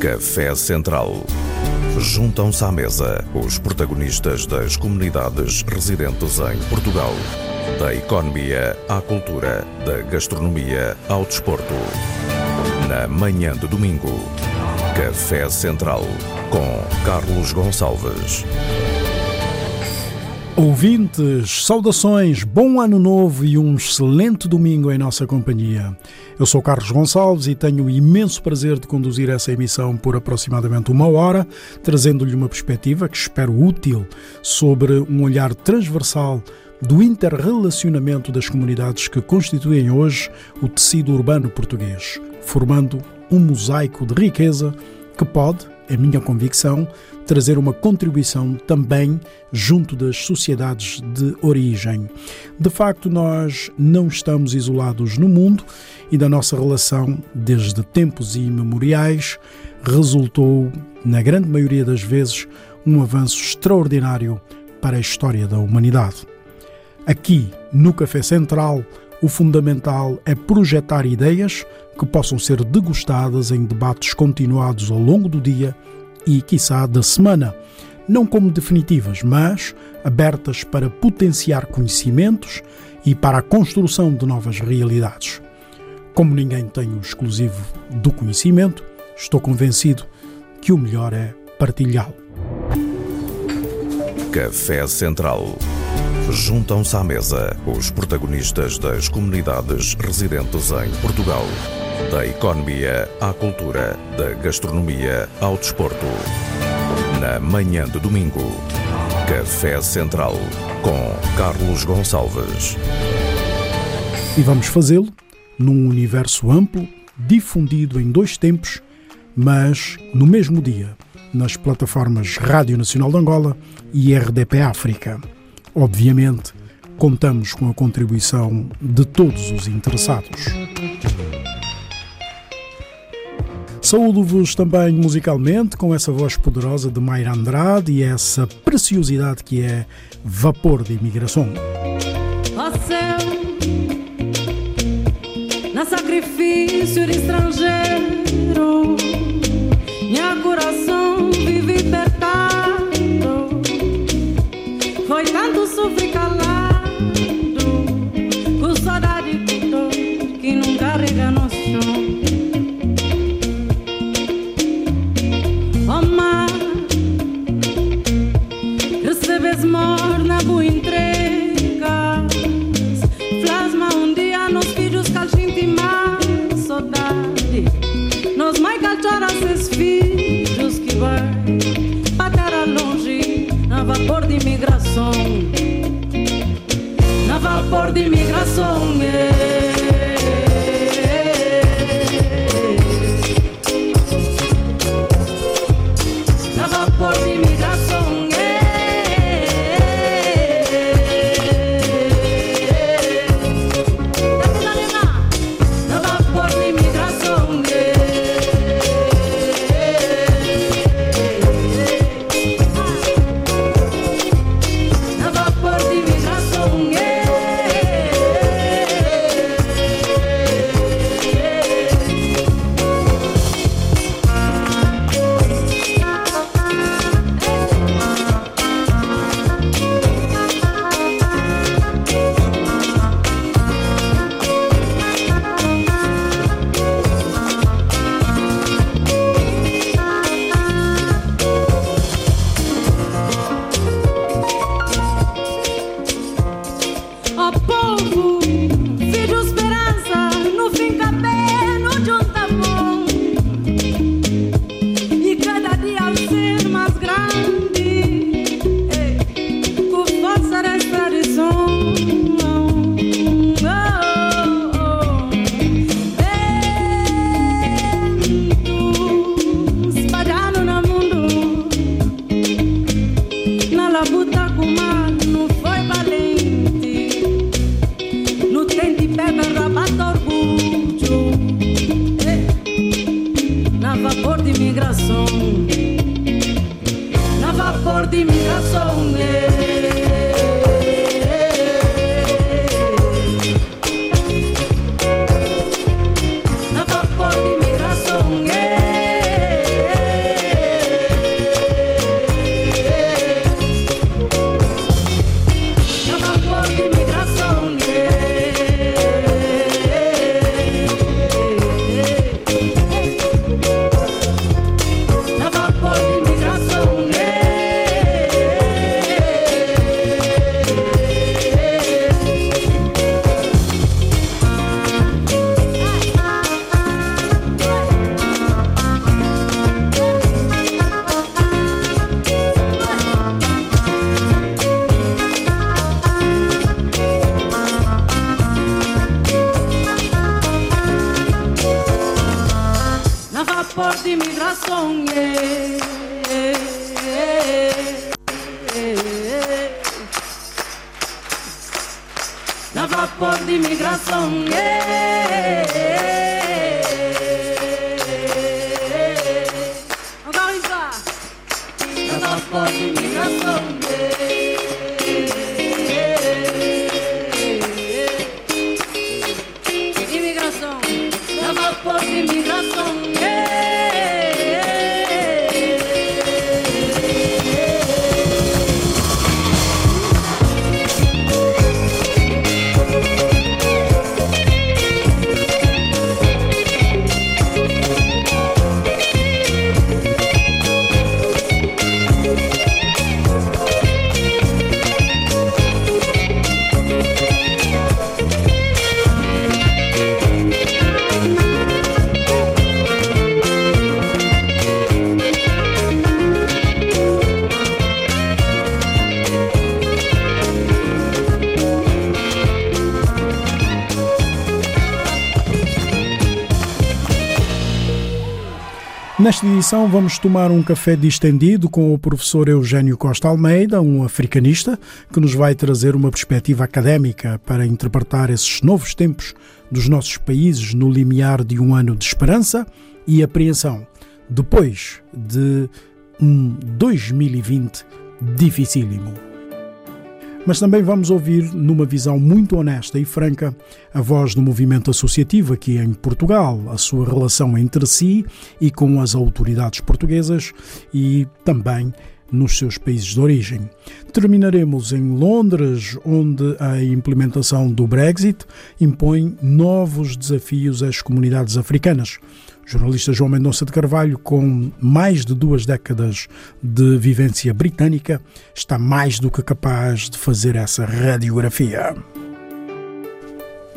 Café Central. Juntam-se à mesa os protagonistas das comunidades residentes em Portugal. Da economia à cultura, da gastronomia ao desporto. Na manhã de domingo, Café Central com Carlos Gonçalves. Ouvintes, saudações, bom ano novo e um excelente domingo em nossa companhia. Eu sou Carlos Gonçalves e tenho o imenso prazer de conduzir essa emissão por aproximadamente uma hora, trazendo-lhe uma perspectiva que espero útil sobre um olhar transversal do interrelacionamento das comunidades que constituem hoje o tecido urbano português, formando um mosaico de riqueza que pode, é minha convicção, trazer uma contribuição também junto das sociedades de origem. De facto, nós não estamos isolados no mundo e da nossa relação, desde tempos imemoriais, resultou, na grande maioria das vezes, um avanço extraordinário para a história da humanidade. Aqui, no Café Central, o fundamental é projetar ideias que possam ser degustadas em debates continuados ao longo do dia e, quiçá, da semana, não como definitivas, mas abertas para potenciar conhecimentos e para a construção de novas realidades. Como ninguém tem o exclusivo do conhecimento, estou convencido que o melhor é partilhá-lo. Café Central. Juntam-se à mesa os protagonistas das comunidades residentes em Portugal. Da economia à cultura, da gastronomia ao desporto. Na manhã de domingo, Café Central com Carlos Gonçalves. E vamos fazê-lo num universo amplo, difundido em dois tempos, mas no mesmo dia, nas plataformas Rádio Nacional de Angola e RDP África. Obviamente, contamos com a contribuição de todos os interessados. Saúdo-vos também musicalmente com essa voz poderosa de Mayra Andrade e essa preciosidade que é Vapor de Imigração. Ó céu, na sacrifício de estrangeiro, minha coração Na vapor de imigração é. Nesta edição vamos tomar um café distendido com o professor Eugênio Costa Almeida, um africanista, que nos vai trazer uma perspectiva académica para interpretar esses novos tempos dos nossos países no limiar de um ano de esperança e apreensão, depois de um 2020 dificílimo mas também vamos ouvir, numa visão muito honesta e franca, a voz do movimento associativo aqui em Portugal, a sua relação entre si e com as autoridades portuguesas e também nos seus países de origem. Terminaremos em Londres, onde a implementação do Brexit impõe novos desafios às comunidades africanas. Jornalista João Mendonça de Carvalho, com mais de duas décadas de vivência britânica, está mais do que capaz de fazer essa radiografia.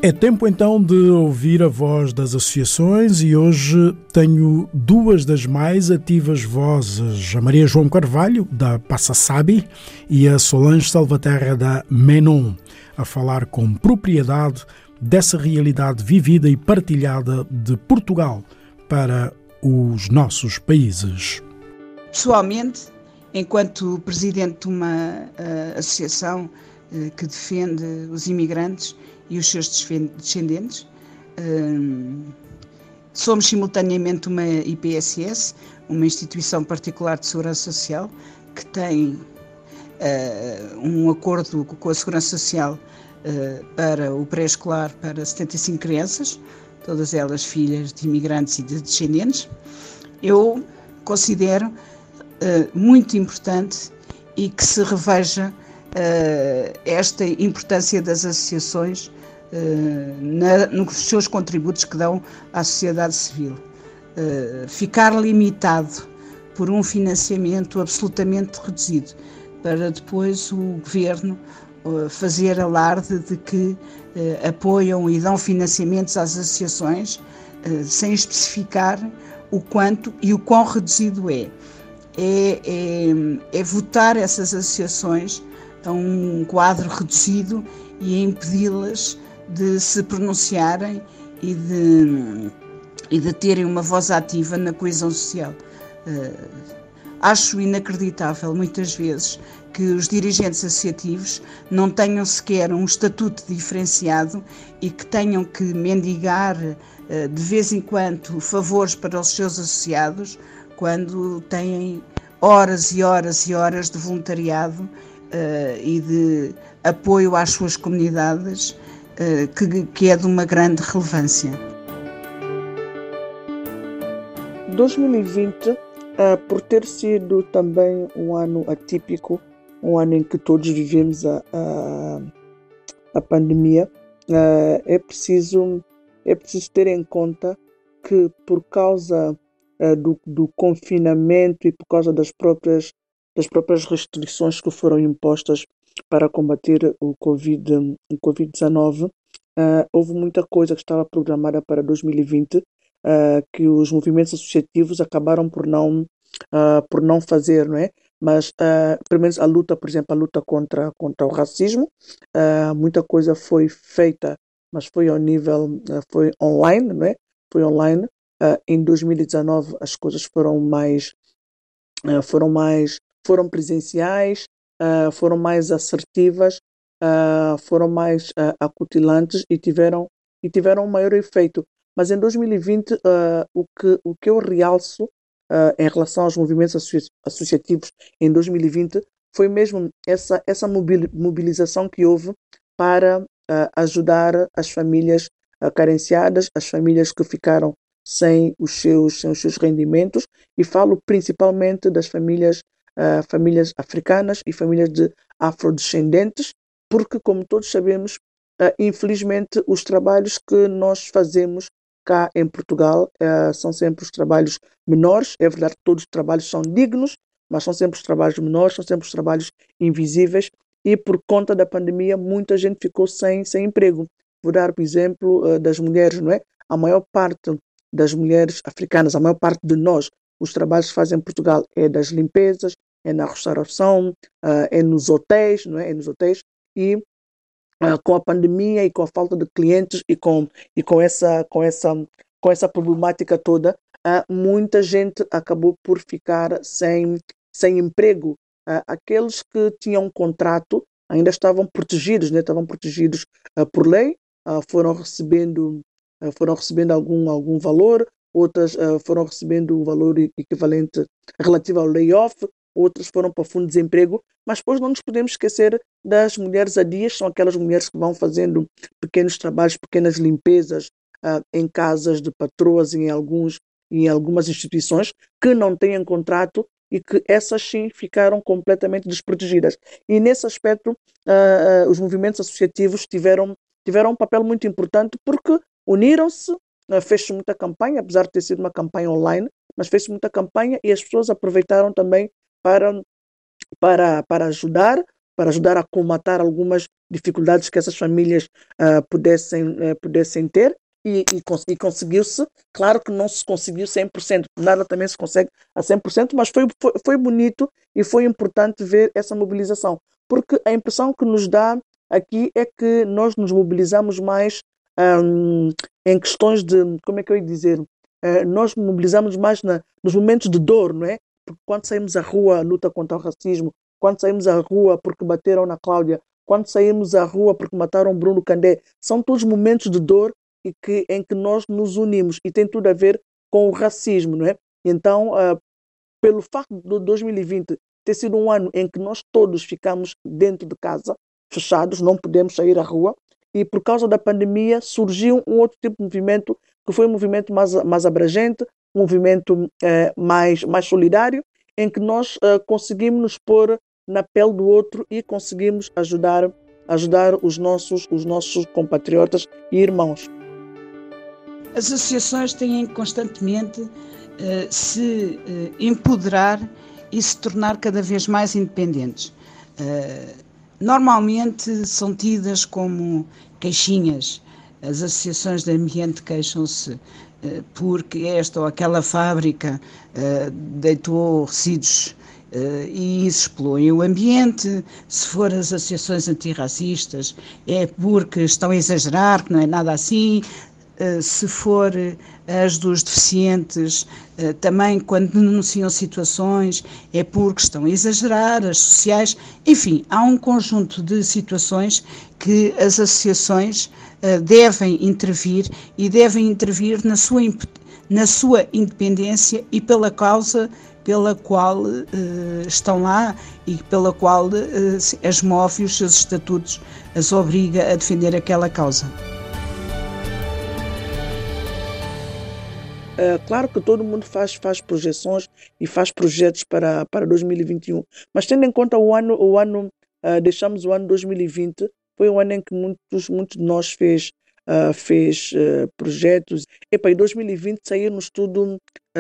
É tempo então de ouvir a voz das associações e hoje tenho duas das mais ativas vozes, a Maria João Carvalho, da Passa Sabi, e a Solange Salvaterra, da Menon, a falar com propriedade dessa realidade vivida e partilhada de Portugal para os nossos países. Pessoalmente, enquanto presidente de uma uh, associação uh, que defende os imigrantes e os seus descendentes, uh, somos simultaneamente uma IPSS, uma instituição particular de segurança social, que tem um acordo com a segurança social para o pré-escolar para 75 crianças, todas elas filhas de imigrantes e de descendentes, eu considero uh, muito importante e que se reveja uh, esta importância das associações uh, na, nos seus contributos que dão à sociedade civil. ficar limitado por um financiamento absolutamente reduzido para depois o governo fazer alarde de que eh, apoiam e dão financiamentos às associações eh, sem especificar o quanto e o quão reduzido é. É, é, é votar essas associações a um quadro reduzido e impedi-las de se pronunciarem e de, e de terem uma voz ativa na coesão social. Uh, acho inacreditável, muitas vezes, que os dirigentes associativos não tenham sequer um estatuto diferenciado e que tenham que mendigar eh, de vez em quando favores para os seus associados quando têm horas e horas e horas de voluntariado uh, e de apoio às suas comunidades uh, que, é de uma grande relevância. 2020, uh, por ter sido também um ano atípico, um ano em que todos vivemos a, a, a pandemia, uh, é, preciso, é preciso ter em conta que por causa uh, do, do confinamento e por causa das próprias, das próprias restrições que foram impostas para combater o Covid-19, COVID uh, houve muita coisa que estava programada para 2020 que os movimentos associativos acabaram por não, por não fazer, não é? Mas uh, pelo menos a luta, por exemplo, a luta contra, contra o racismo, uh, muita coisa foi feita, mas foi ao nível, uh, foi online, não é? Foi online, em 2019 as coisas foram mais foram mais foram presenciais, foram mais assertivas, foram mais acutilantes e tiveram e tiveram um maior efeito. Mas em 2020 o que o que eu realço em relação aos movimentos associativos em 2020 foi mesmo essa, essa mobilização que houve para uh, ajudar as famílias uh, carenciadas, as famílias que ficaram sem os seus, sem os seus rendimentos, e falo principalmente das famílias, uh, famílias africanas e famílias de afrodescendentes, porque, como todos sabemos, infelizmente, os trabalhos que nós fazemos cá em Portugal são sempre os trabalhos menores. É verdade que todos os trabalhos são dignos, mas são sempre os trabalhos menores, são sempre os trabalhos invisíveis e por conta da pandemia muita gente ficou sem, sem emprego. Vou dar o exemplo uh, das mulheres, não é? A maior parte das mulheres africanas, a maior parte de nós, os trabalhos que fazem em Portugal é das limpezas, é na restauração, uh, é nos hotéis, não é? É nos hotéis e com a pandemia e com a falta de clientes e com e com essa com essa com essa problemática toda, muita gente acabou por ficar sem sem emprego. Uh, aqueles que tinham um contrato ainda estavam protegidos, né? estavam protegidos por lei, foram recebendo foram recebendo algum algum valor, outras foram recebendo o valor equivalente relativo ao layoff, outras foram para fundo de desemprego, mas depois não nos podemos esquecer das mulheres adias, são aquelas mulheres que vão fazendo pequenos trabalhos, pequenas limpezas em casas de patroas, em alguns em algumas instituições que não têm contrato e que essas sim ficaram completamente desprotegidas. E nesse aspecto, uh, uh, os movimentos associativos tiveram, tiveram um papel muito importante porque uniram-se, uh, fez-se muita campanha, apesar de ter sido uma campanha online, mas fez-se muita campanha e as pessoas aproveitaram também para, para, para ajudar, para ajudar a comatar algumas dificuldades que essas famílias uh, pudessem, uh, pudessem ter e, e, e conseguiu-se. Claro que não se conseguiu 100%, nada também se consegue a 100%, mas foi, foi, foi bonito e foi importante ver essa mobilização, porque a impressão que nos dá aqui é que nós nos mobilizamos mais um, em questões de, como é que eu ia dizer, uh, nós mobilizamos mais na, nos momentos de dor, não é? Porque quando saímos à rua, luta contra o racismo, quando saímos à rua porque bateram na Cláudia, quando saímos à rua porque mataram Bruno Candé, são todos momentos de dor e que, em que nós nos unimos e tem tudo a ver com o racismo, não é? Então, uh, pelo facto de 2020 ter sido um ano em que nós todos ficamos dentro de casa, fechados, não podemos sair à rua, e por causa da pandemia surgiu um outro tipo de movimento, que foi um movimento mais, mais abrangente, um movimento uh, mais, mais solidário, em que nós uh, conseguimos nos pôr na pele do outro e conseguimos ajudar ajudar os nossos os nossos compatriotas e irmãos. As associações têm constantemente uh, se empoderar e se tornar cada vez mais independentes. Normalmente são tidas como queixinhas. As associações de ambiente queixam-se porque esta ou aquela fábrica deitou resíduos Uh, e isso expõe o ambiente. Se for as associações antirracistas, é porque estão a exagerar, que não é nada assim. Eh, se for eh, as dos deficientes, eh, também quando denunciam situações é porque estão a exagerar, as sociais, enfim, há um conjunto de situações que as associações devem intervir e devem intervir na sua, na sua independência e pela causa pela qual estão lá e pela qual as move os seus estatutos as obriga a defender aquela causa. É, claro que todo mundo faz, faz projeções e faz projetos para, para 2021, mas tendo em conta o ano, o ano uh, deixamos o ano 2020, foi um ano em que muitos, muitos de nós fez, uh, fez projetos. Epa, em 2020 saímos tudo,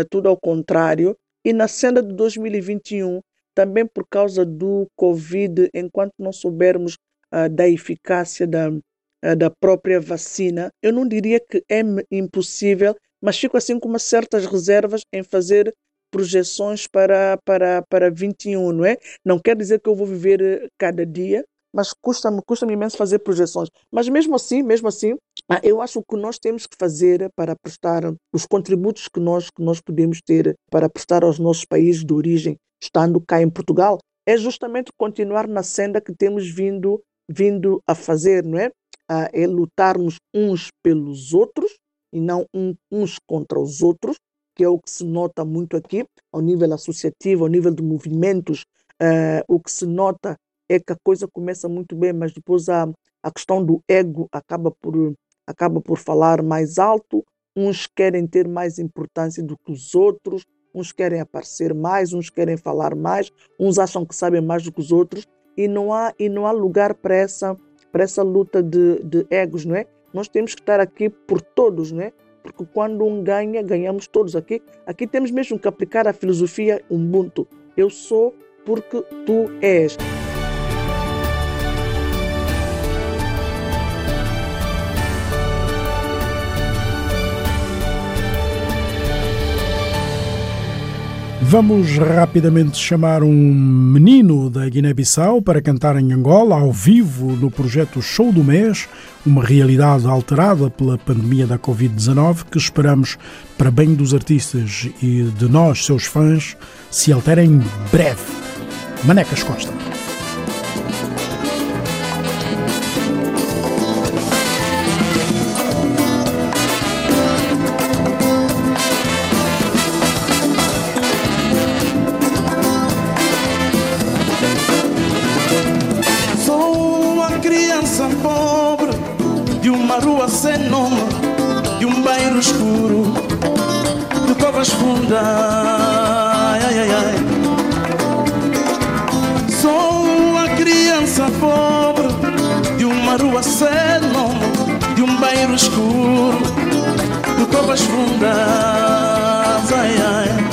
tudo ao contrário, e na cena de 2021, também por causa do Covid, enquanto não soubermos da eficácia da, da própria vacina, eu não diria que é impossível mas fico assim com umas certas reservas em fazer projeções para, para, para 21, não é? Não quer dizer que eu vou viver eh, cada dia, mas custa-me custa imenso fazer projeções. Mas mesmo assim, mesmo assim, Ah, eu acho que nós temos que fazer para prestar os contributos que nós, que nós podemos ter para prestar aos nossos países de origem, estando cá em Portugal, é justamente continuar na senda que temos vindo, vindo a fazer, não é? Ah, é lutarmos uns pelos outros e não uns contra os outros, que é o que se nota muito aqui, ao nível associativo, ao nível de movimentos. Ah, o que se nota é que a coisa começa muito bem, mas depois a, a questão do ego acaba por, acaba por falar mais alto. Uns querem ter mais importância do que os outros, uns querem aparecer mais, uns querem falar mais, uns acham que sabem mais do que os outros e não há, e não há lugar para essa, para essa luta de, de egos, não é? Nós temos que estar aqui por todos, não é? Porque quando um ganha, ganhamos todos aqui. Aqui temos mesmo que aplicar a filosofia Ubuntu. Eu sou porque tu és. Vamos rapidamente chamar um menino da Guiné-Bissau para cantar em Angola, ao vivo, no projeto Show do Mês, uma realidade alterada pela pandemia da Covid-19 que esperamos, para bem dos artistas e de nós, seus fãs, se altere em breve. Manecas Costa. Ai, ai, ai. Sou uma criança pobre de uma rua sem nome, de um bairro escuro, de covas fundas. Ai, ai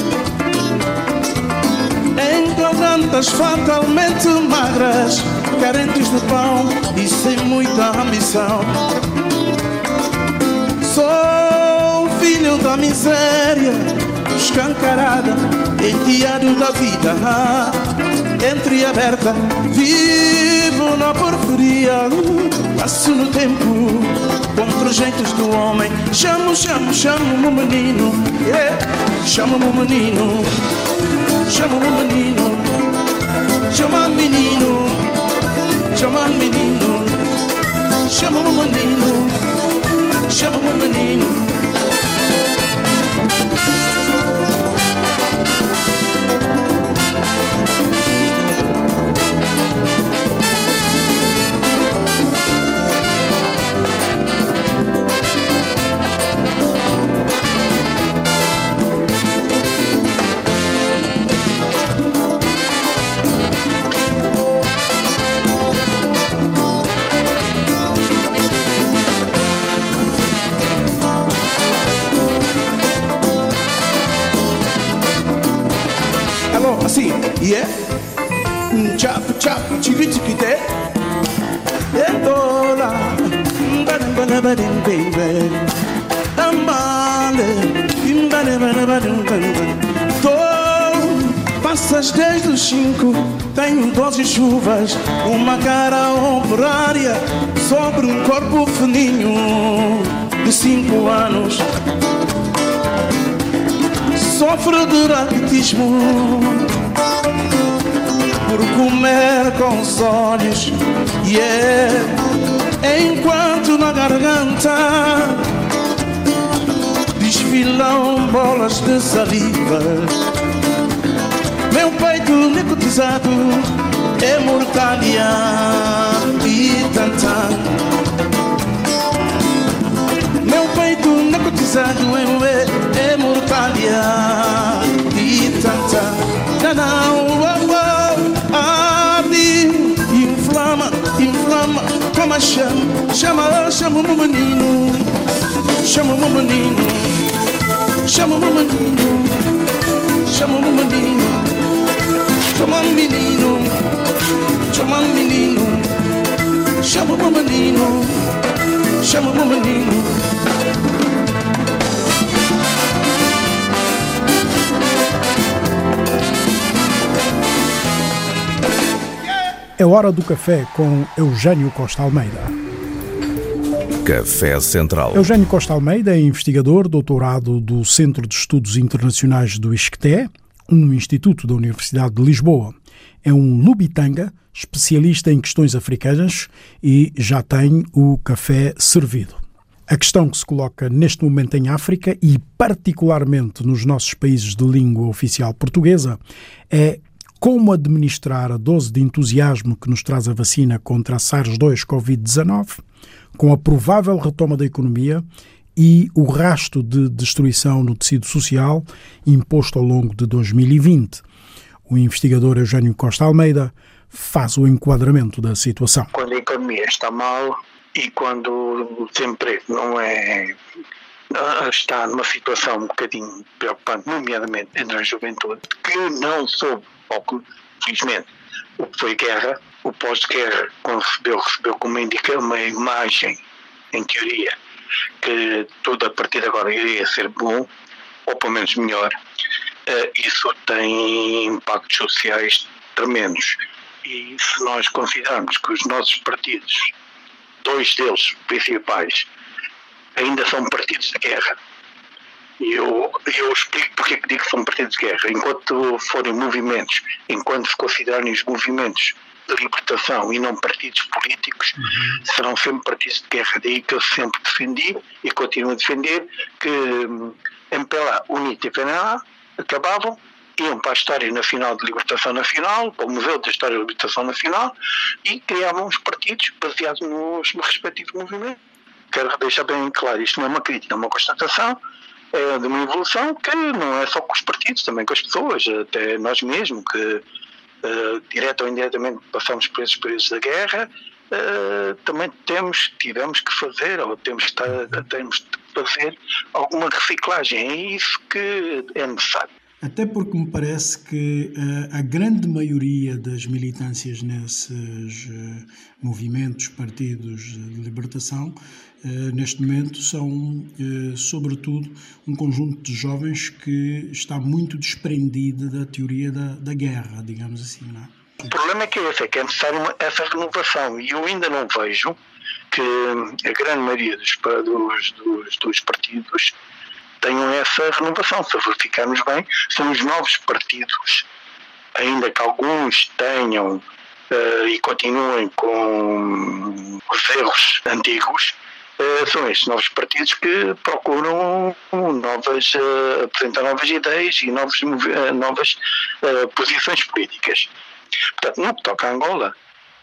fatalmente magras, carentes de pão e sem muita ambição. Sou filho da miséria, escancarada, enteado da vida, entreaberta, vivo na porfiria, passo no tempo contra os jeitos do homem. Chamo, chamo, chamo o menino, yeah. chamo o menino. Chama o menino, chama menino, chama menino, chama menino, chama o menino. Assim, yeah. Chap, chap, chiqui, chiquite. É tola. Badim, badim, badim, baby. Tambale. Badim, badim, badim, badim. Tô, passas desde os cinco. Tenho doze chuvas. Uma cara operária. Sobre um corpo fininho. De cinco anos. Sofro de raquitismo por comer com os olhos, yeah. Enquanto na garganta desfilam bolas de saliva, meu peito nicotizado é mortalha e tanta. Meu peito narcotizado é, é mortalha e tanta Não, oh, Como a chama, chama, chama o menino Chama o menino Chama o menino Chama o menino Chama o menino Chama o menino Chama o menino Chama o menino É hora do café com Eugênio Costa Almeida. Café Central. Eugênio Costa Almeida é investigador, doutorado do Centro de Estudos Internacionais do ISCTE, um instituto da Universidade de Lisboa. É um lubitanga, especialista em questões africanas e já tem o café servido. A questão que se coloca neste momento em África e particularmente nos nossos países de língua oficial portuguesa é como administrar a dose de entusiasmo que nos traz a vacina contra a SARS-2 Covid-19, com a provável retoma da economia e o rasto de destruição no tecido social imposto ao longo de 2020. O investigador Eugênio Costa Almeida faz o enquadramento da situação. Quando a economia está mal, e quando o desemprego não é está numa situação um bocadinho preocupante, nomeadamente entre a juventude, que não soube, ou felizmente, o que foi guerra, o pós-guerra, recebeu, recebeu como indica uma imagem, em teoria, que tudo a partir de agora iria ser bom, ou pelo menos melhor, uh, isso tem impactos sociais tremendos. E se nós considerarmos que os nossos partidos dois deles principais ainda são partidos de guerra. E eu, eu explico porque é que digo que são partidos de guerra. Enquanto forem movimentos, enquanto se considerarem os movimentos de libertação e não partidos políticos, uhum. serão sempre partidos de guerra. Daí que eu sempre defendi e continuo a defender que MPLA, UNITA e PNA acabavam iam para a História Nacional de Libertação Nacional, para o Museu da História de Libertação Nacional, e criavam os partidos baseados nos, respectivos movimentos. Quero deixar bem claro, isto não é uma crítica, é uma constatação é de uma evolução que não é só com os partidos, também com as pessoas, até nós mesmos, que uh, direto ou indiretamente passamos por esses períodos da guerra, uh, também temos, tivemos que fazer, ou temos que estar, temos de fazer alguma reciclagem. É isso que é necessário. Até porque me parece que uh, a grande maioria das militâncias nesses uh, movimentos, partidos de libertação, neste momento são, sobretudo, um conjunto de jovens que está muito desprendido da teoria da, da guerra, digamos assim. É? O problema é que é esse, é que é necessário essa renovação e eu ainda não vejo que a grande maioria dos, dos, dos, dos partidos tenham essa renovação. Se verificarmos bem, são os novos partidos, ainda que alguns tenham uh, e continuem com os erros antigos, uh, são estes novos partidos que procuram novas, uh, apresentar novas ideias e novos, novas posições políticas. Portanto, no que toca a Angola,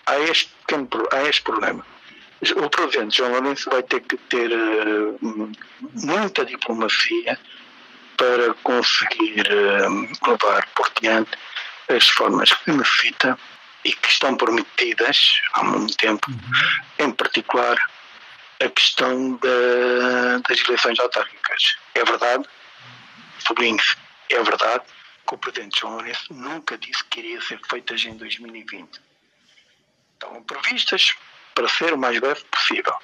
há este, pequeno, há este problema o presidente João Lourenço vai ter que ter muita diplomacia para conseguir levar por diante as formas que necessita e que estão prometidas há muito tempo, uhum. em particular a questão da, das eleições autárquicas. É verdade, sublinho-se, é verdade que o presidente João Lourenço nunca disse que iria ser feitas em 2020. Estão previstas, para ser o mais breve possível.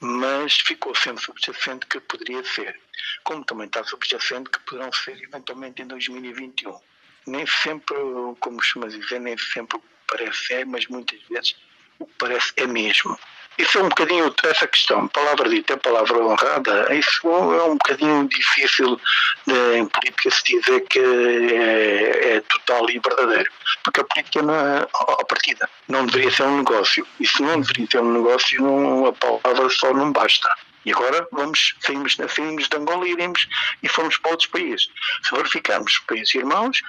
Mas ficou sempre subjacente que poderia ser. Como também está subjacente que poderão ser eventualmente em 2021. Nem sempre, como costuma dizer, nem sempre parece é, mas muitas vezes o que parece é mesmo. Isso é um bocadinho, essa questão, palavra dita é palavra honrada, isso é um bocadinho difícil de, em política se dizer que é, é, total e verdadeiro. Porque a política, não é, a partida, não deveria ser um negócio. E se não deveria ser um negócio, não, a palavra só não basta. E agora vamos, saímos, saímos de Angola e iremos e fomos para outros países. Se verificarmos os países irmãos,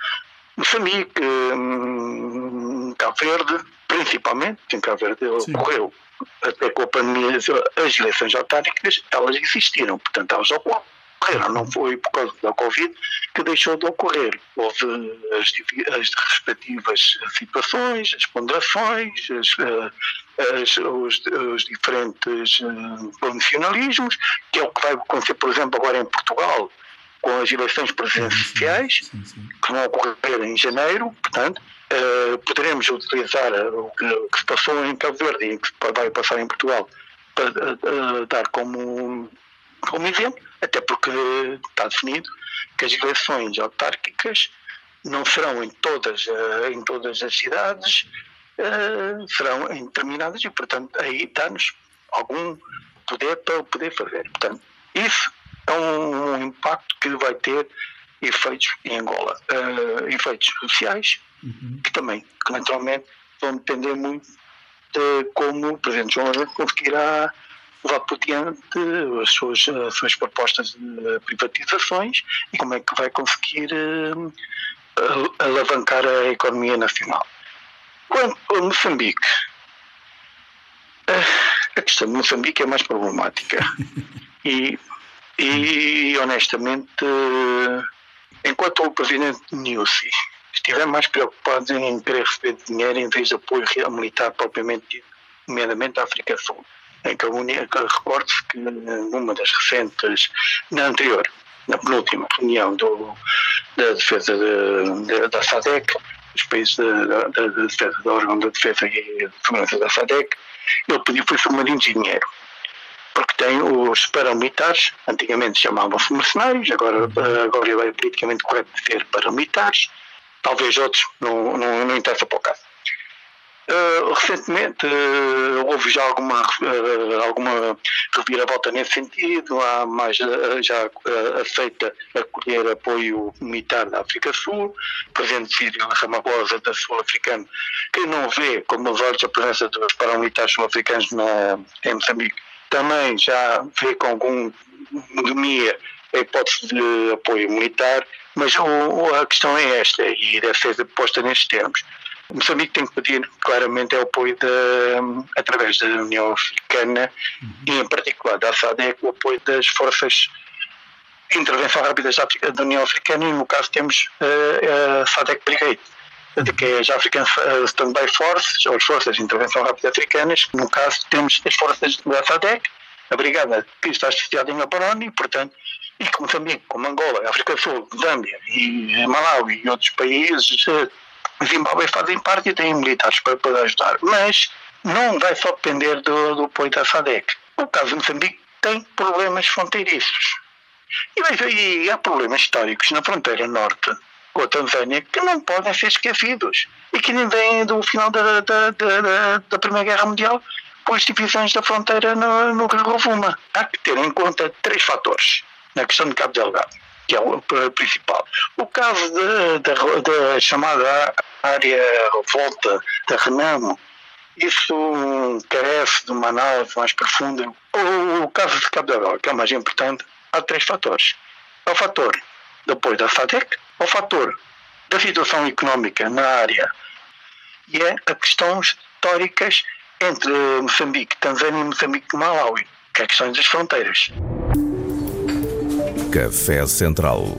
Moçambique, hum, Cabo Verde, principalmente, em Cabo Verde ocorreu até com a pandemia, as eleições autárquicas, elas existiram, portanto, elas ocorreram. Não foi por causa da Covid que deixou de ocorrer. Houve as, as respectivas situações, as ponderações, as, eh, as, os, os, diferentes uh, que é o que vai acontecer, por exemplo, agora em Portugal, com as eleições presidenciais, sim, sim, sim. que vão ocorrer em janeiro, portanto, uh, poderemos utilizar o que, o que, se passou em Cabo Verde e que vai passar em Portugal para uh, dar como, como exemplo, até porque está definido que as eleições autárquicas não serão em todas, uh, em todas as cidades, serão em determinadas e, portanto, aí dá-nos algum poder para poder fazer. Portanto, isso é um, impacto que vai ter efeitos em Angola, uh, efeitos sociais, uhum. que também, que naturalmente, vão depender muito de como o Presidente João Lourenço conseguirá levar por diante as suas, as suas propostas de privatizações e como é que vai conseguir uh, alavancar a economia nacional. Quanto a Moçambique, uh, a questão de Moçambique é mais problemática e, e honestamente, enquanto o Presidente Nussi estiver mais preocupado em querer receber dinheiro em vez de apoio militar propriamente dito, nomeadamente à África Sul, em que recorde-se que numa das recentes, na anterior, na penúltima reunião do, da defesa de, de, da SADEC, os países da, da, da defesa do órgão de defesa e segurança da SADEC, ele pediu foi submarinos de dinheiro. Tem os paramilitares, antigamente chamavam-se mercenários, agora, agora é politicamente correto dizer paramilitares, talvez outros, não, não, não interessa para o caso. Uh, recentemente uh, houve já alguma, uh, alguma reviravolta nesse sentido, há mais já aceita acolher apoio militar da África Sul, o presidente Sírio Ramaphosa da Sul-Africana, que não vê como os olhos a presença dos paramilitares sul-africanos em Moçambique, também já vê com algum domia a hipótese de apoio militar, mas o, a questão é esta, e deve ser posta nestes termos. Moçambique tem que pedir claramente é o apoio de, através da União Africana uhum. e em particular da SADEC o apoio das forças de intervenção rápida da União Africana e no caso temos uh, a SADEC Brigade que é as African uh, Standby Forces, ou as Forças de Intervenção Rápida Africanas, no caso temos as forças da SADEC, a brigada que está associada em Gaborone, portanto, e como Moçambique, como Angola, África do Sul, Zâmbia e Malawi e outros países, uh, Zimbábue fazem parte e têm militares para poder ajudar, mas não vai só depender do, do apoio da SADEC. O caso de Moçambique tem problemas fronteiriços. E, e há problemas históricos na fronteira norte com a Tanzânia que não podem ser esquecidos e que nem vêm do final da, da, da, da Primeira Guerra Mundial com as divisões da fronteira no, no Rovuma. Há que ter em conta três fatores na questão de Cabo Delgado que é o principal. O caso da chamada área volta da Renamo, isso carece de uma análise mais profunda. O, o caso de Cabo Delgado, que é o mais importante, há três fatores. É o fator de apoio da SADEC, é o fator da situação económica na área e é a questões históricas entre Moçambique, Tanzânia e Moçambique Malawi, que é a questão das fronteiras. Café Central.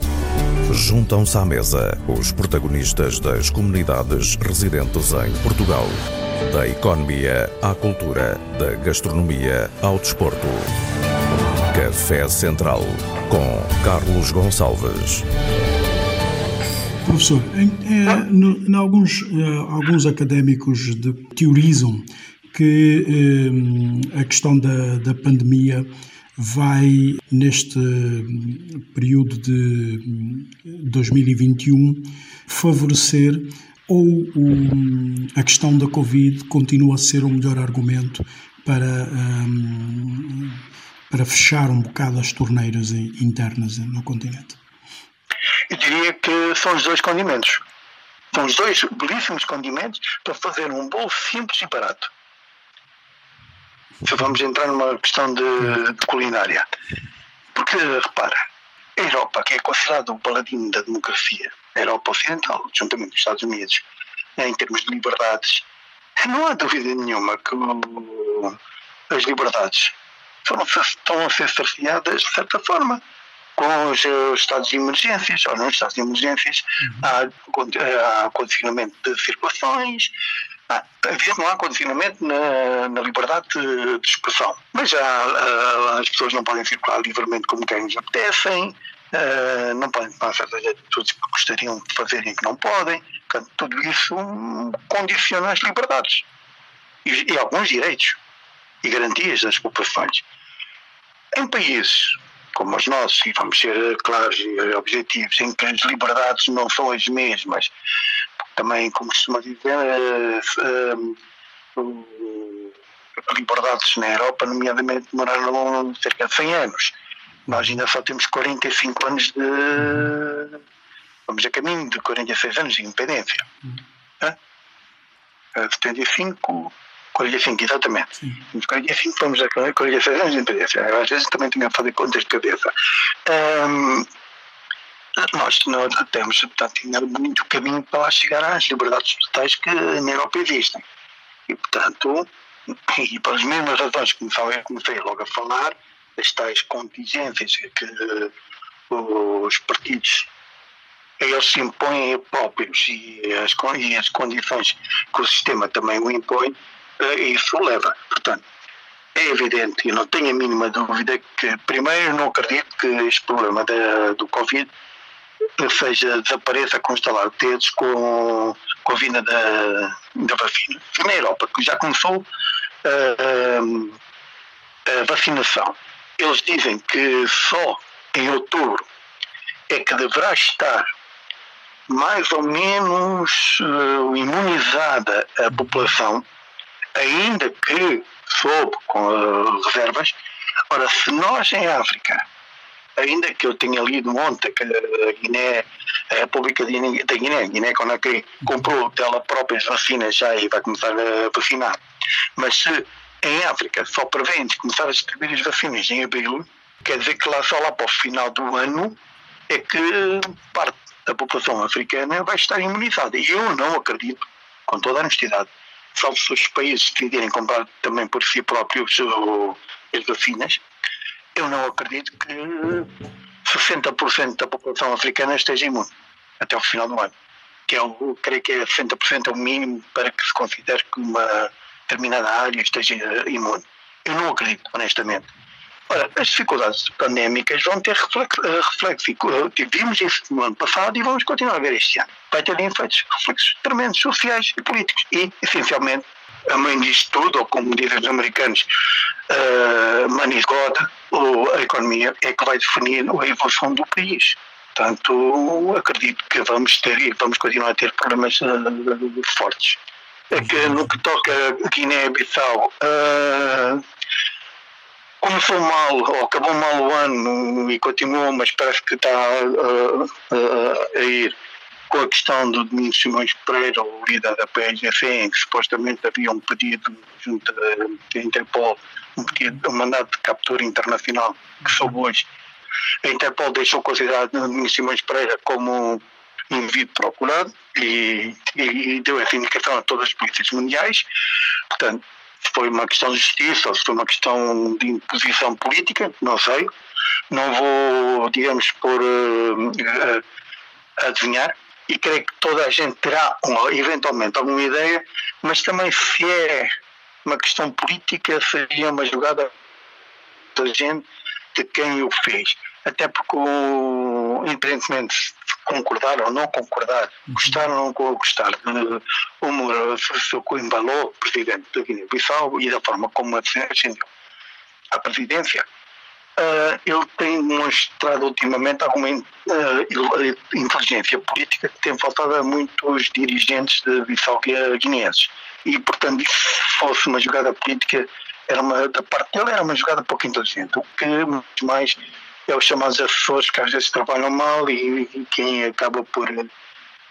Juntam-se à mesa os protagonistas das comunidades residentes em Portugal. Da economia à cultura, da gastronomia ao desporto. Café Central com Carlos Gonçalves. Professor, em, é, no, em alguns, eh, alguns académicos de, teorizam que eh, a questão da, da pandemia vai, neste período de 2021, favorecer ou o, a questão da Covid continua a ser o melhor argumento para, um, para fechar um bocado as torneiras internas no continente? Eu diria que são os dois condimentos. São os dois belíssimos condimentos para fazer um bolo simples e barato se vamos entrar numa questão de, de culinária. Porque, repara, a Europa, que é considerada o paladino da democracia, a Europa Ocidental, juntamente com os Estados Unidos, em termos de liberdades, não há dúvida nenhuma que as liberdades foram, estão a ser cerceadas de certa forma com os, os estados de emergências, ou nos estados de emergências uhum. há, há condicionamento de circulações, ah, não há condicionamento na, na liberdade de, de, expressão, mas já uh, as pessoas não podem circular livremente como quem lhes apetecem, não podem tomar certas atitudes que gostariam de fazer e que não podem. Portanto, tudo isso condiciona as liberdades e, e alguns direitos e garantias das populações. Em países como os nossos, e vamos ser claros e objetivos, em que as liberdades não são as mesmas, também, como costuma dizer, uh, uh, liberdades na Europa, nomeadamente, demoraram cerca de 100 anos. Nós ainda só temos 45 anos de. Vamos a caminho de 46 anos de independência. Hã? 75, 45, exatamente. Sim. Nos 45 vamos a 46 anos de independência. Às vezes também tenho a fazer contas de cabeça. Um, nós não temos, portanto, ainda muito caminho para lá chegar às liberdades totais que na Europa existem. E, portanto, e pelas mesmas razões que comecei logo a falar, as tais contingências que os partidos eles se impõem a próprios e as, e as condições que o sistema também o impõe, eh, isso leva. Portanto, é evidente, e não tenho a mínima dúvida, que primeiro não acredito que este problema da, do Covid seja, desapareça com estalar de dedos com, com a vinda da, da vacina. Na Europa, que já começou a, a, a vacinação. Eles dizem que só em outubro é que deverá estar mais ou menos uh, imunizada a população, ainda que sob com uh, reservas. Ora, se nós em África, ainda que eu tenha lido ontem que a Guiné, a República da Guiné, Guiné Conakry, comprou dela própria as vacinas já e vai começar a vacinar, mas se em África só prevêem começar a distribuir as vacinas em abril, quer dizer que lá só lá para o final do ano é que parte da população africana vai estar imunizada. E eu não acredito, com toda a honestidade, salvo os países decidirem comprar também por si próprios as vacinas, eu não acredito que 60% da população africana esteja imune até o final do ano. Que é creio que é 60% é o mínimo para que se considere que uma determinada área esteja imune. Eu não acredito, honestamente. Ora, as dificuldades pandémicas vão ter eh, reflexo vimos isso no ano passado e vamos continuar a ver este ano. Vai ter efeitos, reflexos tremendos sociais e políticos. E, essencialmente, a mãe disto tudo, ou como dizem os americanos, uh, money is God, ou a economia é que vai definir a evolução do país. Portanto, acredito que vamos ter e vamos continuar a ter problemas uh, fortes. É que no que toca a Guiné-Bissau, uh, começou mal, ou acabou mal o ano e continuou, mas parece que está uh, uh, a ir com a questão do Domingos Simões Pereira, o líder da PSGC, em que supostamente havia um pedido junto da Interpol, um, pedido, um mandato de captura internacional, que soube hoje. A Interpol deixou considerar Domingos Simões Pereira como indivíduo procurado e, e, deu essa indicação a todas as polícias mundiais. Portanto, foi uma questão de justiça ou se foi uma questão de imposição política, não sei. Não vou, digamos, por uh, uh, adivinhar. E creio que toda a gente terá eventualmente alguma ideia, mas também se é uma questão política, seria uma jogada da gente de quem o fez. Até porque, independentemente de concordar ou não concordar, gostar ou não gostar de Umar Sissoko Embaló, presidente da Guiné-Bissau, e da forma como ascendeu à presidência, uh, ele tem demonstrado ultimamente alguma uh, inteligência política que tem faltado a muitos dirigentes de Bissau guineenses. E, portanto, se fosse uma jogada política, era uma, da parte dele era uma jogada pouco inteligente, o que mais é os chamados assessores que às vezes trabalham mal e, e quem acaba por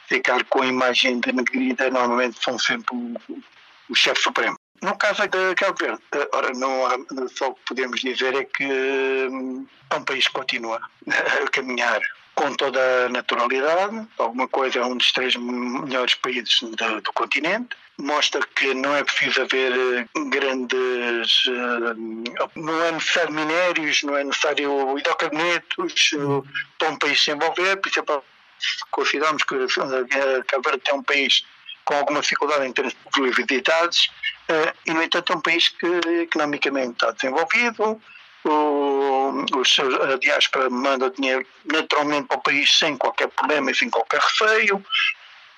ficar com a imagem denegrida normalmente são sempre o, o chefe supremo. No caso de Cabo Verde, ora, não há, só o que podemos dizer é que hum, é um país que continua a caminhar com toda a naturalidade, alguma coisa é um dos três melhores países do, do continente, mostra que não é preciso haver eh, grandes. Eh, não é necessário minérios, não é necessário hidrocarbonetos eh, para um país se envolver, por exemplo, consideramos que Cabo Verde é um país com alguma dificuldade em termos de fluididades, e no entanto é um país que economicamente está desenvolvido, o, a diáspora manda dinheiro naturalmente para o país sem qualquer problema e sem qualquer receio,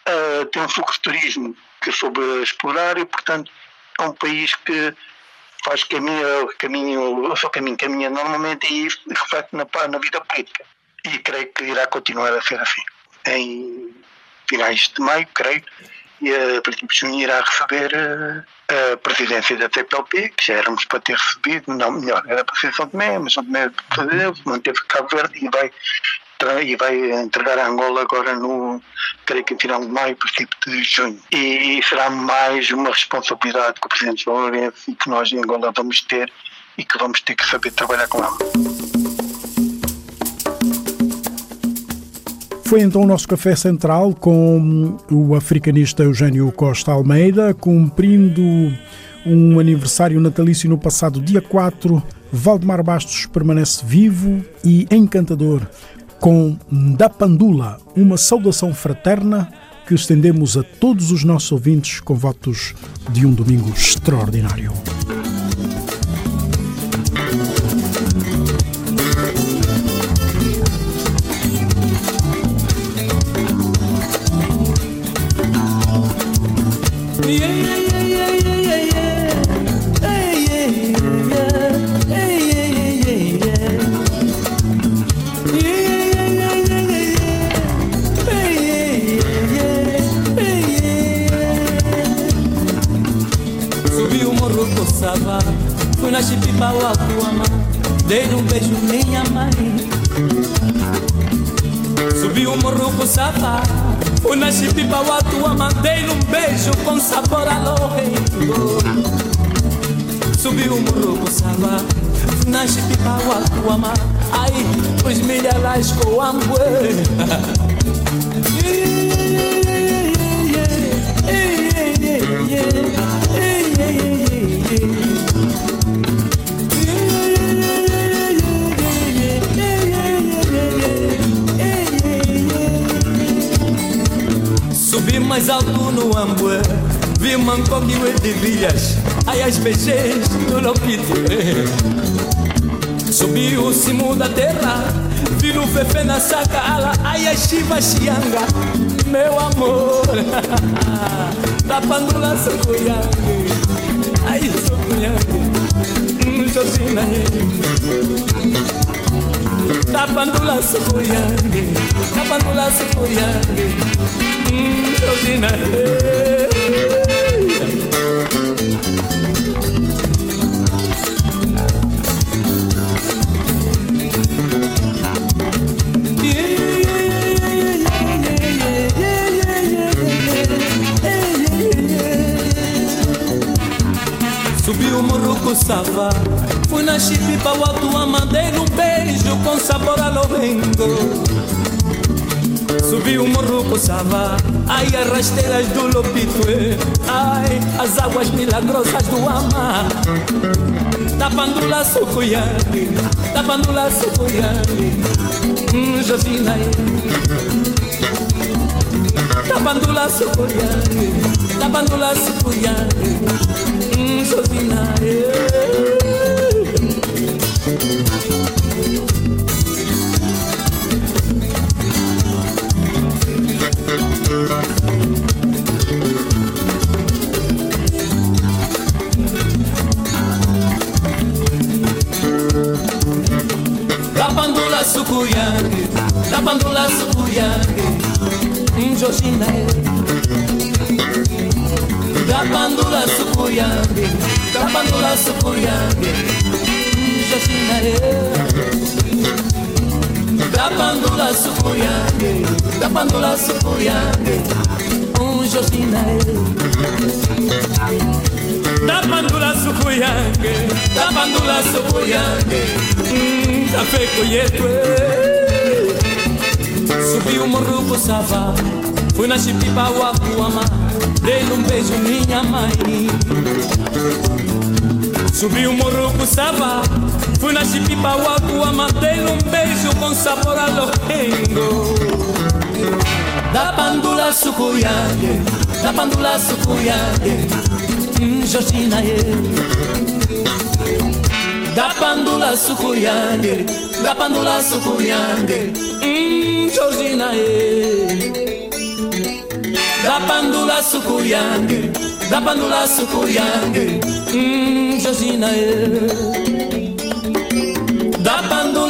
uh, tem um fluxo de turismo que soube explorar e, portanto, é um país que faz caminho, caminho, o seu caminho caminha normalmente e reflete na, na vida política. E creio que irá continuar a ser assim. Em finais de maio, creio, e a princípio junho irá receber a, a presidência da TPLP, que já éramos para ter recebido, não, melhor, era para ser São Tomé, mas São Tomé manteve Cabo Verde e vai e vai entregar a Angola agora no, creio que final de maio, princípio de junho. E será mais uma responsabilidade que o Presidente João Lourenço e que nós em Angola vamos ter e que vamos ter que saber trabalhar com ela. Foi então o nosso café central com o africanista Eugênio Costa Almeida, cumprindo um aniversário natalício no passado dia 4. Valdemar Bastos permanece vivo e encantador com Da Pandula, uma saudação fraterna que estendemos a todos os nossos ouvintes com votos de um domingo extraordinário. Dei um beijo minha mãe Subi o morro com safá O nascipi para a tua mãe Dei um beijo com sabor a lorengo Subi o morro com safá O nascipi para a tua Ai, os milhares com ambué mais alto no Ambué Vi Mancoque e de Ai as beijês do Lopito Subi o cimo da terra Vi no Fefe na ala Ai as Chiva Chianga Meu amor. Da Pandula Sucuyangue Ai Sucuyangue Josina Da Pandula Sucuyangue Da Pandula Sucuyangue Josina Subiu o morro com sava Fui na chipe para o alto, mandei um beijo com sabor a lorengo Subi o morro coçava Ai, as rasteiras do Lopitue Ai, as águas milagrosas do Ama Tapando lá sucuyangue Tapando lá sucuyangue Hum, Josina Tapando lá sucuyangue Tapando lá sucuyangue Hum, Josina Tapandula sukuyange, tapandula sukuyange, njoshinda e. Tapandula sukuyange, tapandula sukuyange, njoshinda e. Da pandula sucuyangue, da pandula sucuyangue, um josinae. Da pandula sucuyangue, da pandula sucuyangue, um café colhetue. Subi o morro pro Savá, fui na Chipipa, o Apuama, dei um beijo minha mãe. Subi o morro pro Savá, Fui na chipipa watu mandei um beijo com sabor a lorengo Da pandula sucuyange, da pandula sucuyange mm, Georgina ye Da pandula sucuyange, da pandula sucuyange mm, Georgina ye Da pandula sucuyange, da pandula sucuyange mm, Georgina da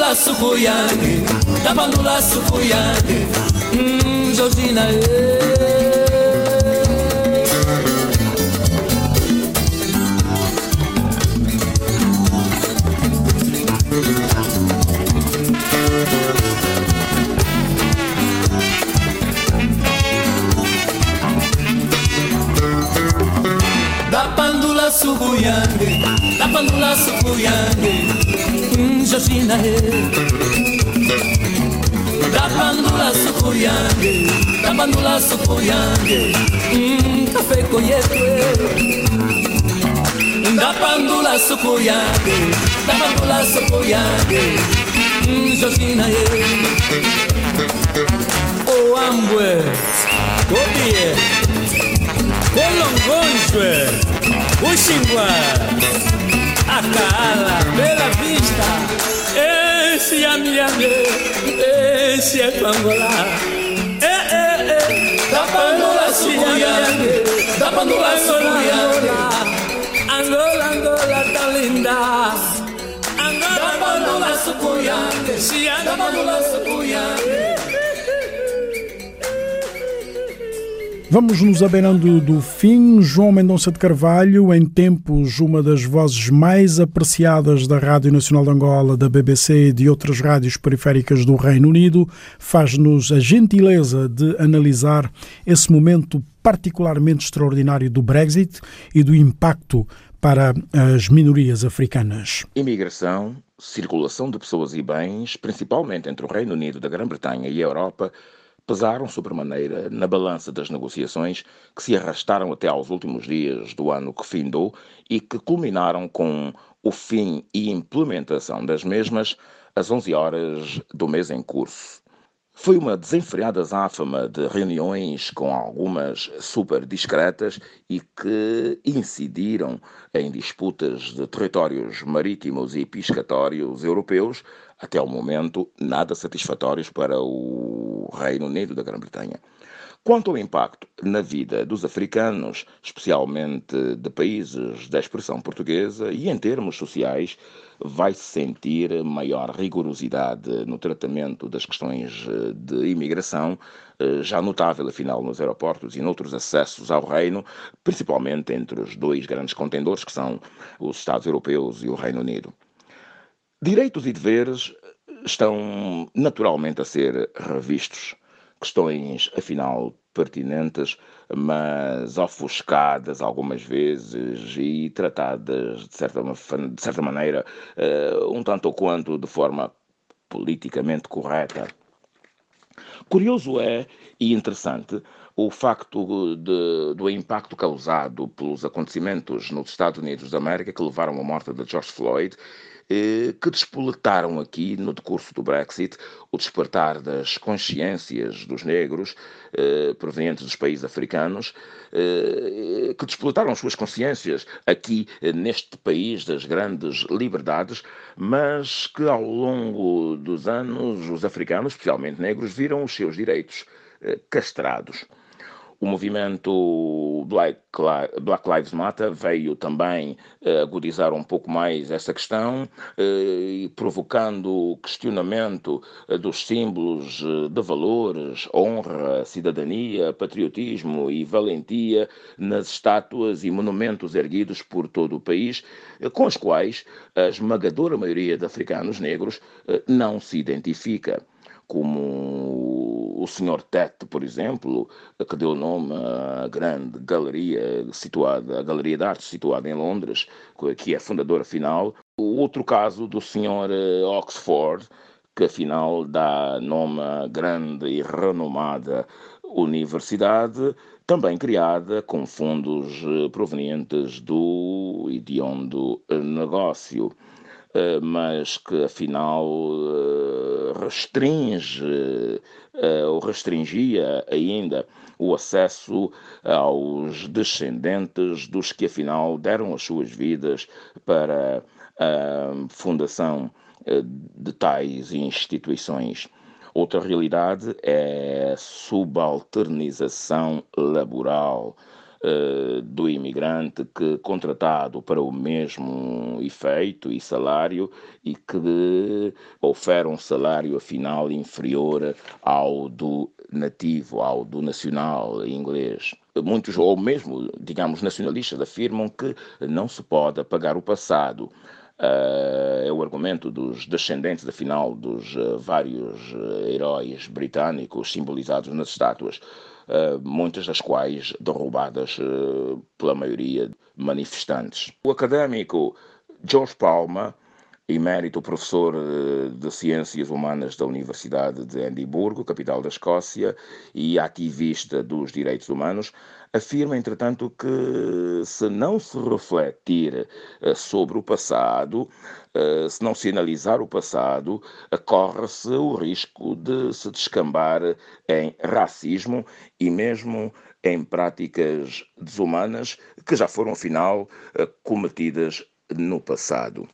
bandula sucuyangue, da bandula sucuyangue, hum, Georgina, eh. Subuyange Tapandula subuyange mm, Georgina he. Tapandula subuyange Tapandula subuyange mm, Café coyetwe Tapandula subuyange Tapandula subuyange mm, Georgina he. O ambue Copie Colongonjwe, Uxingua, Acala, Bela Vista, esse é Miami, esse é Pangola. É, é, é, da Pangola, Sucuyane, da Pangola, Sucuyane. Angola, Angola, tá linda. Angola, da Pangola, Sucuyane, se da Pangola, Sucuyane. Vamos nos abeirando do fim. João Mendonça de Carvalho, em tempos uma das vozes mais apreciadas da Rádio Nacional de Angola, da BBC e de outras rádios periféricas do Reino Unido, faz-nos a gentileza de analisar esse momento particularmente extraordinário do Brexit e do impacto para as minorias africanas. Imigração, circulação de pessoas e bens, principalmente entre o Reino Unido da Grã-Bretanha e a Europa, pesaram sobremaneira na balança das negociações que se arrastaram até aos últimos dias do ano que findou e que culminaram com o fim e implementação das mesmas às 11 horas do mês em curso. Foi uma desenfreada azáfama de reuniões com algumas super discretas e que incidiram em disputas de territórios marítimos e piscatórios europeus, até o momento nada satisfatórios para o Reino Unido da Grã-Bretanha. Quanto ao impacto na vida dos africanos, especialmente de países da expressão portuguesa, e em termos sociais, vai-se sentir maior rigorosidade no tratamento das questões eh, de imigração, eh, já notável, afinal, nos aeroportos e noutros acessos ao reino, principalmente entre os dois grandes contendores, que são os Estados Europeus e o Reino Unido. Direitos e deveres estão naturalmente a ser revistos questões, afinal, pertinentes, mas ofuscadas algumas vezes e tratadas, de certa, de certa maneira, uh, um tanto ou quanto de forma politicamente correta. Curioso é e interessante o facto de, do impacto causado pelos acontecimentos nos Estados Unidos da América que levaram à morte de George Floyd eh, que despoletaram aqui, no decurso do Brexit, o despertar das consciências dos negros eh, provenientes dos países africanos, eh, que despoletaram suas consciências aqui neste país das grandes liberdades, mas que ao longo dos anos os africanos, especialmente negros, viram os seus direitos castrados. O movimento Black, Black Lives Matter veio também uh, agudizar um pouco mais essa questão, uh, provocando questionamento uh, dos símbolos de valores, honra, cidadania, patriotismo e valentia nas estátuas e monumentos erguidos por todo o país, com os quais a esmagadora maioria de africanos negros não se identifica como o Sr. Tete, por exemplo, que deu nome à grande galeria situada, a Galeria de Arte situada em Londres, que é fundadora final. O outro caso do Sr. Eh, Oxford, que afinal dá nome à grande e renomada universidade, também criada com fundos eh, provenientes do hediondo negócio. Eh, mas que afinal eh, restringe eh, ou restringia ainda o acesso aos descendentes dos que afinal deram as suas vidas para a fundação de tais instituições. Outra realidade é a subalternização laboral do imigrante que contratado para o mesmo efeito e salário e que oferece um salário afinal inferior ao do nativo, ao do nacional inglês. Muitos, ou mesmo, digamos, nacionalistas, afirmam que não se pode apagar o passado. Uh, é o argumento dos descendentes, afinal, dos uh, vários uh, heróis britânicos simbolizados nas estátuas, muitas das quais derrubadas pela maioria manifestantes. O académico George Palmer emérito professor eh, de Ciências Humanas da Universidade de Edimburgo, capital da Escócia, e ativista dos direitos humanos, afirma, entretanto, que se não se refletir eh, sobre o passado, eh, se não se analisar o passado, corre-se o risco de se descambar em racismo e mesmo em práticas desumanas que já foram, afinal, cometidas no passado.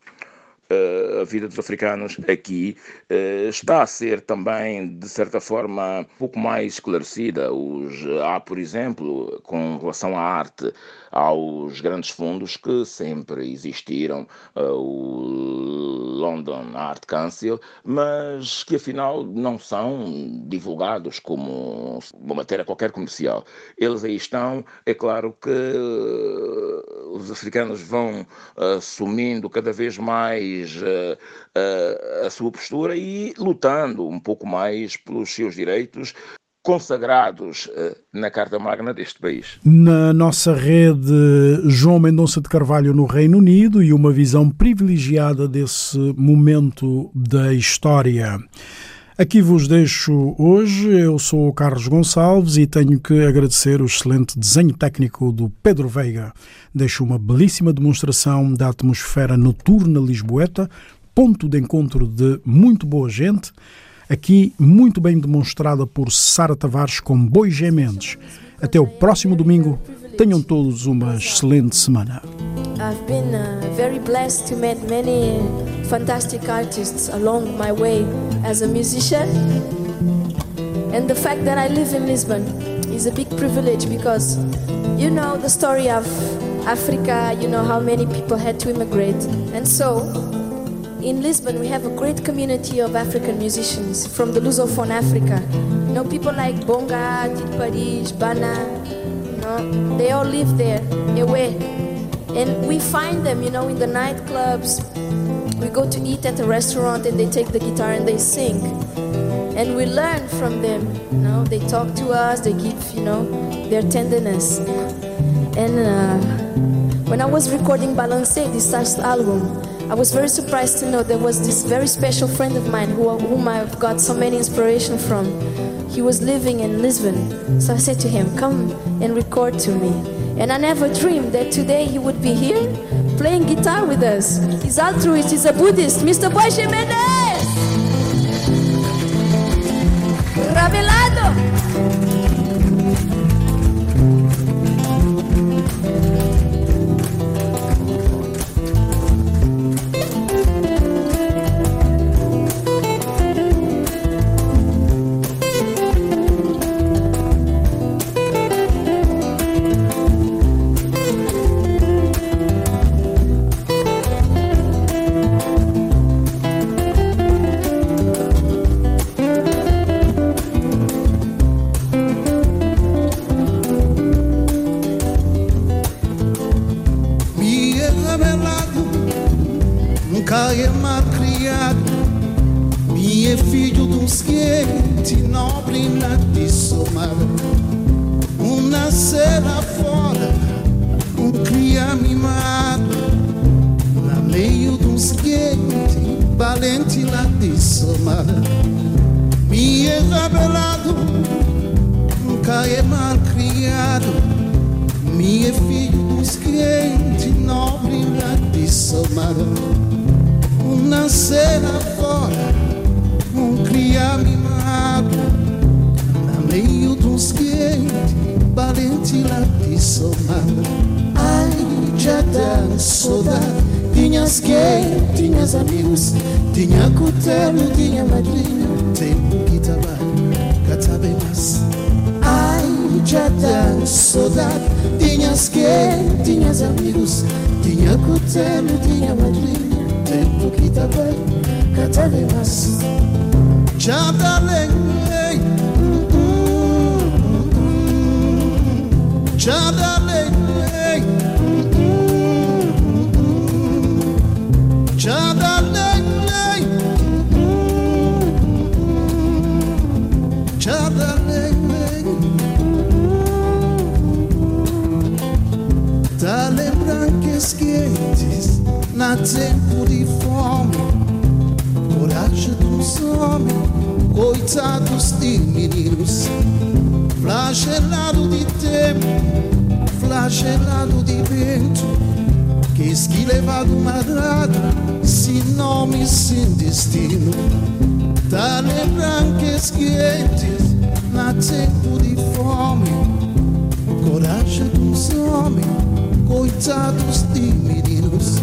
Uh, a vida dos africanos aqui uh, está a ser também, de certa forma, um pouco mais esclarecida. Os, há, por exemplo, com relação à arte, aos grandes fundos que sempre existiram, uh, o London Art Council, mas que afinal não são divulgados como uma matéria qualquer comercial. Eles aí estão, é claro que uh, os africanos vão assumindo cada vez mais a sua postura e lutando um pouco mais pelos seus direitos, consagrados uh, na Carta Magna deste país. Na nossa rede, João Mendonça de Carvalho no Reino Unido e uma visão privilegiada desse momento da história. Aqui vos deixo hoje. Eu sou o Carlos Gonçalves e tenho que agradecer o excelente desenho técnico do Pedro Veiga. Deixo uma belíssima demonstração da atmosfera noturna lisboeta, ponto de encontro de muito boa gente aqui muito bem demonstrada por Sara Tavares com Boi Gementes. Até o próximo domingo. Tenham todos uma excelente semana. I've been uh, very blessed to meet many fantastic artists along my way as a musician. And the fact that I live in Lisbon is a big privilege because you know the story of Africa, you know how many people had to immigrate. And so in Lisbon, we have a great community of African musicians from the Lusophone Africa. You know, people like Bonga, Paris, Bana, you know, they all live there, away. And we find them, you know, in the nightclubs. We go to eat at a restaurant and they take the guitar and they sing. And we learn from them, you know, they talk to us, they give, you know, their tenderness. And uh, when I was recording Balance, this last album, I was very surprised to know there was this very special friend of mine who, whom I've got so many inspiration from. He was living in Lisbon. So I said to him, Come and record to me. And I never dreamed that today he would be here playing guitar with us. He's altruist, he's a Buddhist, Mr. Boishe Mendes! Ravelado! Quentes na tempo de fome Coragem dos homens, coitados de meninos Flagelado de tempo, flagelado de vento Quis que levado madrado, sem nome, sem destino. Tá lembrando que quentes na tempo de fome Coragem dos homens, coitados de meninos.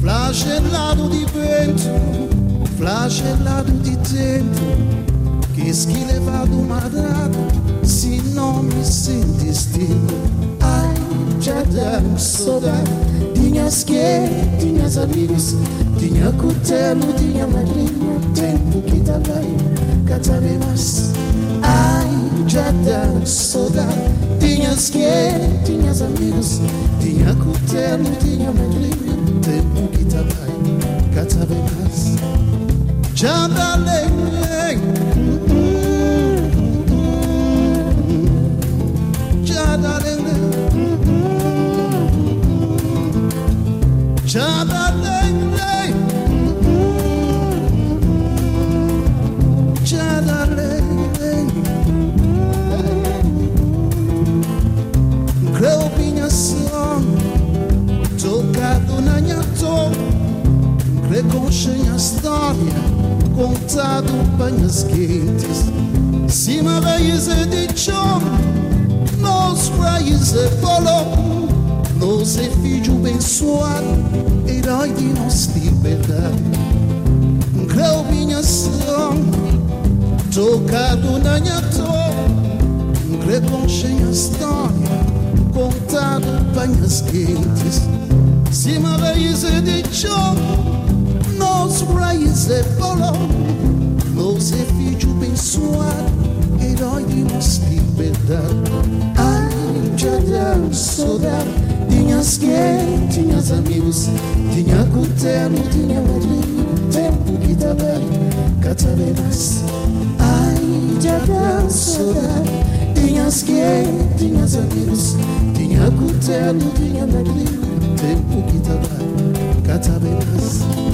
Flagelado de vento, flagelado de tempo. Quis que levado madrado, sem nome, sem destino Ai, já dá saudade. Tinhas que, tinhas amigos. Tinha cutelo, tinha madrinha. Tempo que tá bem, cada vez mais? Ai, já dá saudade Tinhas que, tinhas amigos Tinha cutelo, tinha madrinha Tempo que tá bem, cada vez Reconcheia a história Contado banhas quentes. Cima raízes de chão Nos raízes bolão Nos é filho abençoado Herói de nossa liberdade. Creu minha som Tocado na minha tom Reconcheia a história Contado banhas quentes. Cima raízes de chão Nos raízes bolão Nos é filho abençoado Herói de nossa Ai, já dá saudade. Tinhas quem, tinhas amigos. Tinha cutelo, tinha madrinha Tempo que tá bem, cada vez mais Ai, já dá saudade. Tinhas quem, tinhas amigos. Tinha cutelo, tinha madrinha Tempo que tá bem, mais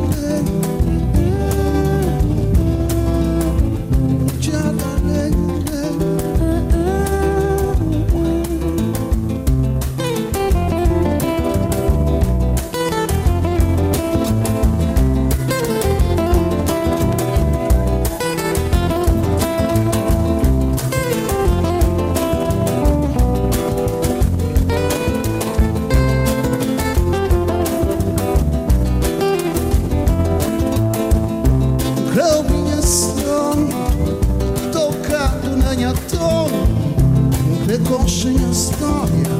Tocado na minha tom Reconcheia a história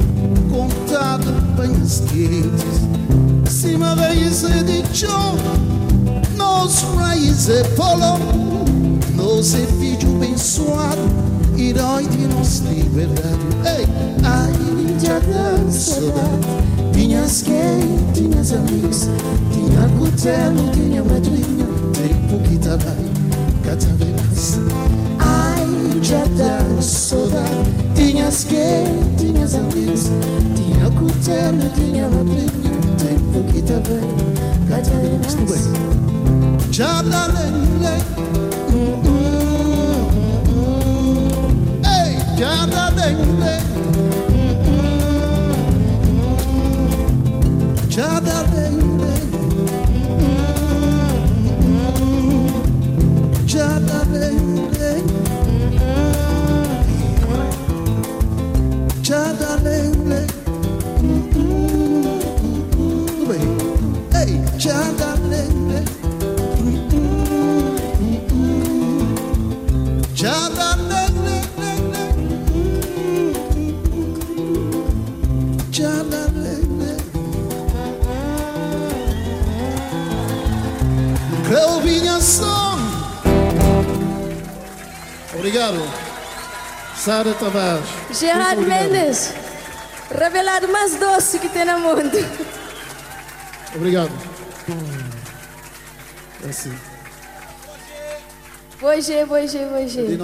Contado banhas quentes Cima raízes de chão Nos raízes polão Nos é filho abençoado Herói de nossa liberdade. Ei, ai, já dá saudade Tinhas quem, tinhas amigos Tinha cutelo, tinha madrinha Tempo que bem, cada vez mais Ai, já dá saudade Tinhas quem, tinhas amigos Tinha cutelo, tinha madrinha Tempo que tá bem, cada vez mais Já lei, Ei, lei, lei, Já Sara Tavares. Gerard Mendes. Revelado mais doce que tem no mundo. Obrigado. É assim. Boa, Gê, boa, Gê, boa, Gê.